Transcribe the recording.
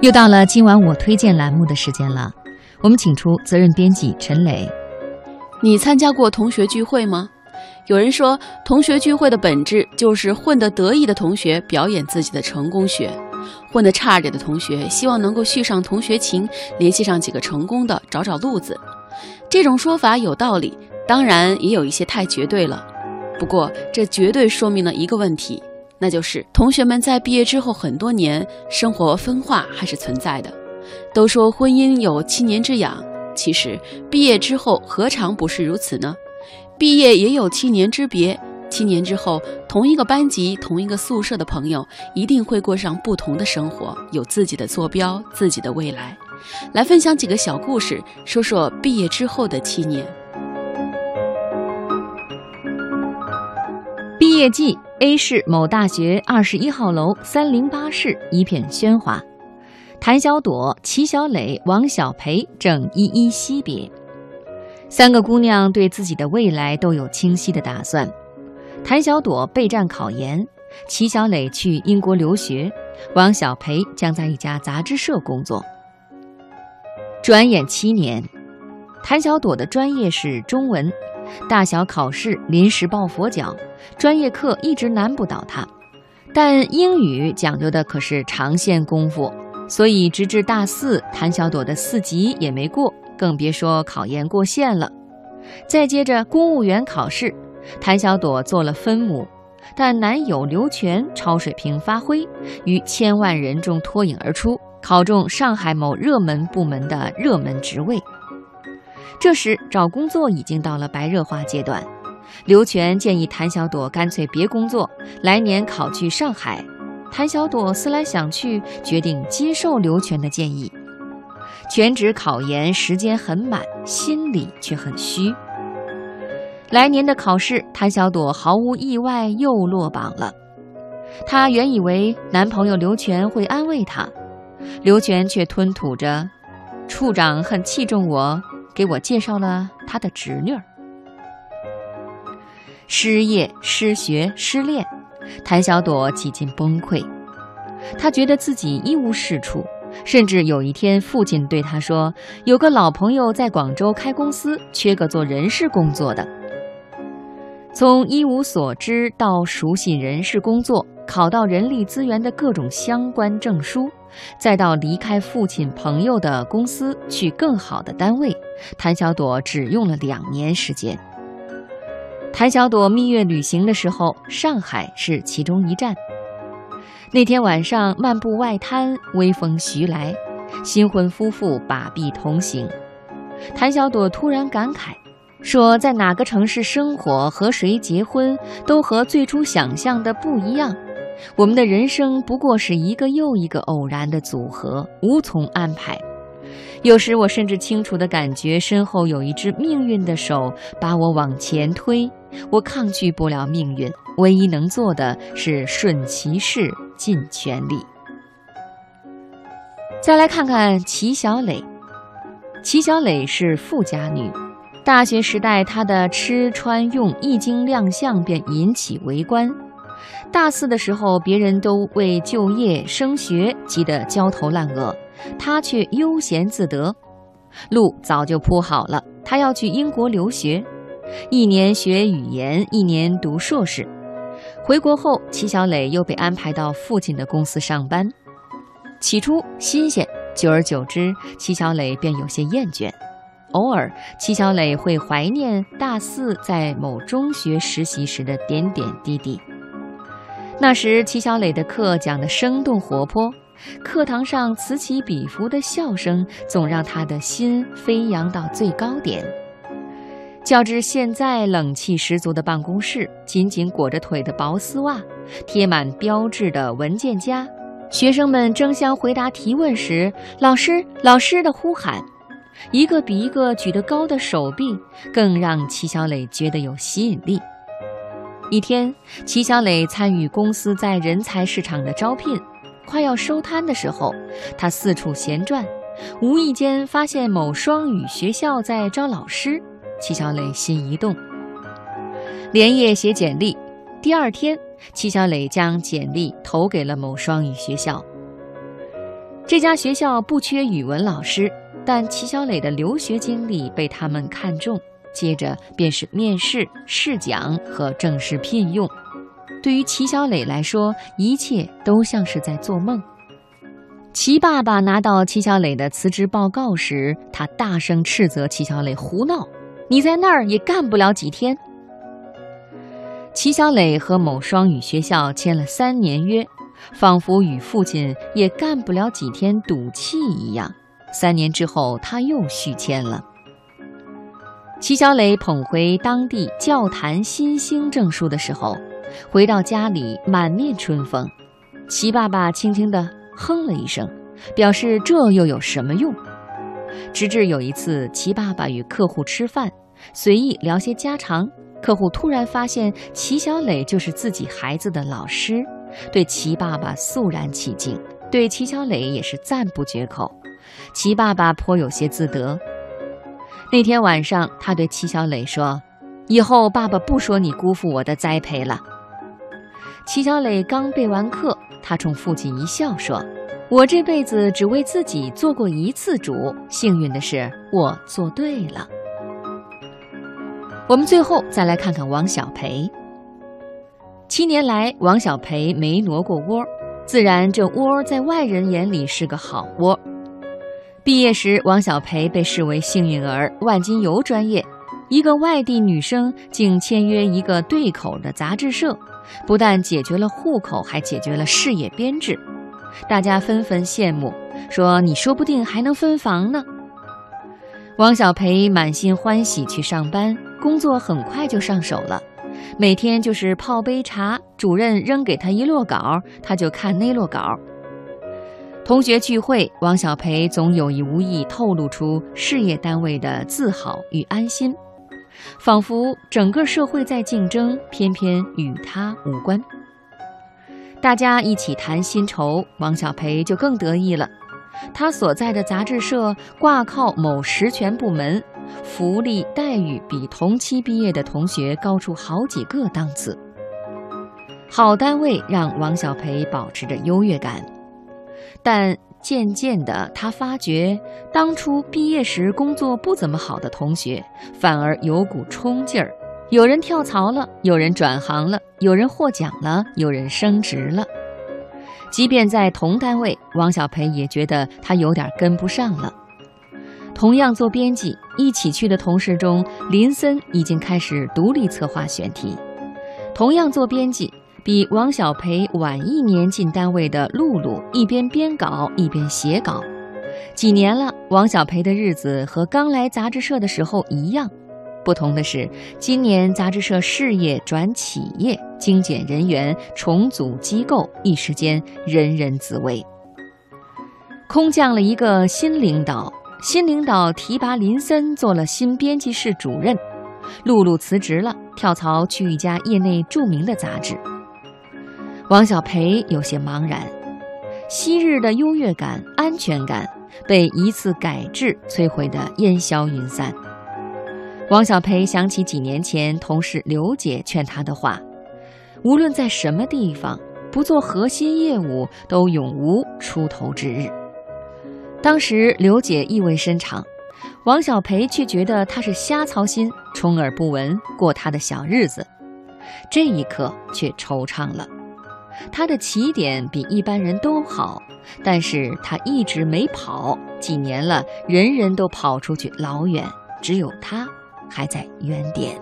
又到了今晚我推荐栏目的时间了，我们请出责任编辑陈磊。你参加过同学聚会吗？有人说，同学聚会的本质就是混得得意的同学表演自己的成功学，混得差点的同学希望能够续上同学情，联系上几个成功的，找找路子。这种说法有道理，当然也有一些太绝对了。不过，这绝对说明了一个问题。那就是同学们在毕业之后很多年，生活分化还是存在的。都说婚姻有七年之痒，其实毕业之后何尝不是如此呢？毕业也有七年之别，七年之后，同一个班级、同一个宿舍的朋友一定会过上不同的生活，有自己的坐标、自己的未来。来分享几个小故事，说说毕业之后的七年。业季。A 市某大学二十一号楼三零八室一片喧哗，谭小朵、齐小磊、王小培正依依惜别。三个姑娘对自己的未来都有清晰的打算。谭小朵备战考研，齐小磊去英国留学，王小培将在一家杂志社工作。转眼七年，谭小朵的专业是中文。大小考试临时抱佛脚，专业课一直难不倒他。但英语讲究的可是长线功夫，所以直至大四，谭小朵的四级也没过，更别说考研过线了。再接着公务员考试，谭小朵做了分母，但男友刘全超水平发挥，于千万人中脱颖而出，考中上海某热门部门的热门职位。这时找工作已经到了白热化阶段，刘全建议谭小朵干脆别工作，来年考去上海。谭小朵思来想去，决定接受刘全的建议。全职考研时间很满，心里却很虚。来年的考试，谭小朵毫无意外又落榜了。她原以为男朋友刘全会安慰她，刘全却吞吐着：“处长很器重我。”给我介绍了他的侄女儿。失业、失学、失恋，谭小朵几近崩溃。她觉得自己一无是处，甚至有一天，父亲对她说：“有个老朋友在广州开公司，缺个做人事工作的。”从一无所知到熟悉人事工作，考到人力资源的各种相关证书。再到离开父亲朋友的公司去更好的单位，谭小朵只用了两年时间。谭小朵蜜月旅行的时候，上海是其中一站。那天晚上漫步外滩，微风徐来，新婚夫妇把臂同行。谭小朵突然感慨，说在哪个城市生活和谁结婚，都和最初想象的不一样。我们的人生不过是一个又一个偶然的组合，无从安排。有时我甚至清楚地感觉身后有一只命运的手把我往前推，我抗拒不了命运，唯一能做的是顺其势，尽全力。再来看看齐小磊，齐小磊是富家女，大学时代她的吃穿用一经亮相便引起围观。大四的时候，别人都为就业升学急得焦头烂额，他却悠闲自得。路早就铺好了，他要去英国留学，一年学语言，一年读硕士。回国后，齐小磊又被安排到父亲的公司上班。起初新鲜，久而久之，齐小磊便有些厌倦。偶尔，齐小磊会怀念大四在某中学实习时的点点滴滴。那时，齐小磊的课讲得生动活泼，课堂上此起彼伏的笑声总让他的心飞扬到最高点。较之现在冷气十足的办公室，紧紧裹着腿的薄丝袜，贴满标志的文件夹，学生们争相回答提问时，老师老师的呼喊，一个比一个举得高的手臂，更让齐小磊觉得有吸引力。一天，齐小磊参与公司在人才市场的招聘，快要收摊的时候，他四处闲转，无意间发现某双语学校在招老师。齐小磊心一动，连夜写简历。第二天，齐小磊将简历投给了某双语学校。这家学校不缺语文老师，但齐小磊的留学经历被他们看中，接着便是面试、试讲和正式聘用。对于齐小磊来说，一切都像是在做梦。齐爸爸拿到齐小磊的辞职报告时，他大声斥责齐小磊胡闹：“你在那儿也干不了几天。”齐小磊和某双语学校签了三年约，仿佛与父亲也干不了几天赌气一样。三年之后，他又续签了。齐小磊捧回当地教坛新星证书的时候，回到家里满面春风。齐爸爸轻轻地哼了一声，表示这又有什么用？直至有一次，齐爸爸与客户吃饭，随意聊些家常。客户突然发现齐小磊就是自己孩子的老师，对齐爸爸肃然起敬，对齐小磊也是赞不绝口。齐爸爸颇有些自得。那天晚上，他对齐小磊说：“以后爸爸不说你辜负我的栽培了。”齐小磊刚备完课，他冲父亲一笑说：“我这辈子只为自己做过一次主，幸运的是我做对了。”我们最后再来看看王小培。七年来，王小培没挪过窝，自然这窝在外人眼里是个好窝。毕业时，王小培被视为幸运儿，万金油专业，一个外地女生竟签约一个对口的杂志社，不但解决了户口，还解决了事业编制，大家纷纷羡慕，说你说不定还能分房呢。王小培满心欢喜去上班。工作很快就上手了，每天就是泡杯茶，主任扔给他一摞稿，他就看那摞稿。同学聚会，王小培总有意无意透露出事业单位的自豪与安心，仿佛整个社会在竞争，偏偏与他无关。大家一起谈薪酬，王小培就更得意了。他所在的杂志社挂靠某实权部门。福利待遇比同期毕业的同学高出好几个档次。好单位让王小培保持着优越感，但渐渐的，他发觉当初毕业时工作不怎么好的同学，反而有股冲劲儿。有人跳槽了，有人转行了，有人获奖了，有人升职了。即便在同单位，王小培也觉得他有点跟不上了。同样做编辑，一起去的同事中，林森已经开始独立策划选题。同样做编辑，比王小培晚一年进单位的露露，一边编稿一边写稿。几年了，王小培的日子和刚来杂志社的时候一样，不同的是，今年杂志社事业转企业，精简人员，重组机构，一时间人人自危，空降了一个新领导。新领导提拔林森做了新编辑室主任，露露辞职了，跳槽去一家业内著名的杂志。王小培有些茫然，昔日的优越感、安全感被一次改制摧毁的烟消云散。王小培想起几年前同事刘姐劝他的话：无论在什么地方，不做核心业务，都永无出头之日。当时刘姐意味深长，王小培却觉得她是瞎操心、充耳不闻、过他的小日子。这一刻却惆怅了，他的起点比一般人都好，但是他一直没跑。几年了，人人都跑出去老远，只有他还在原点。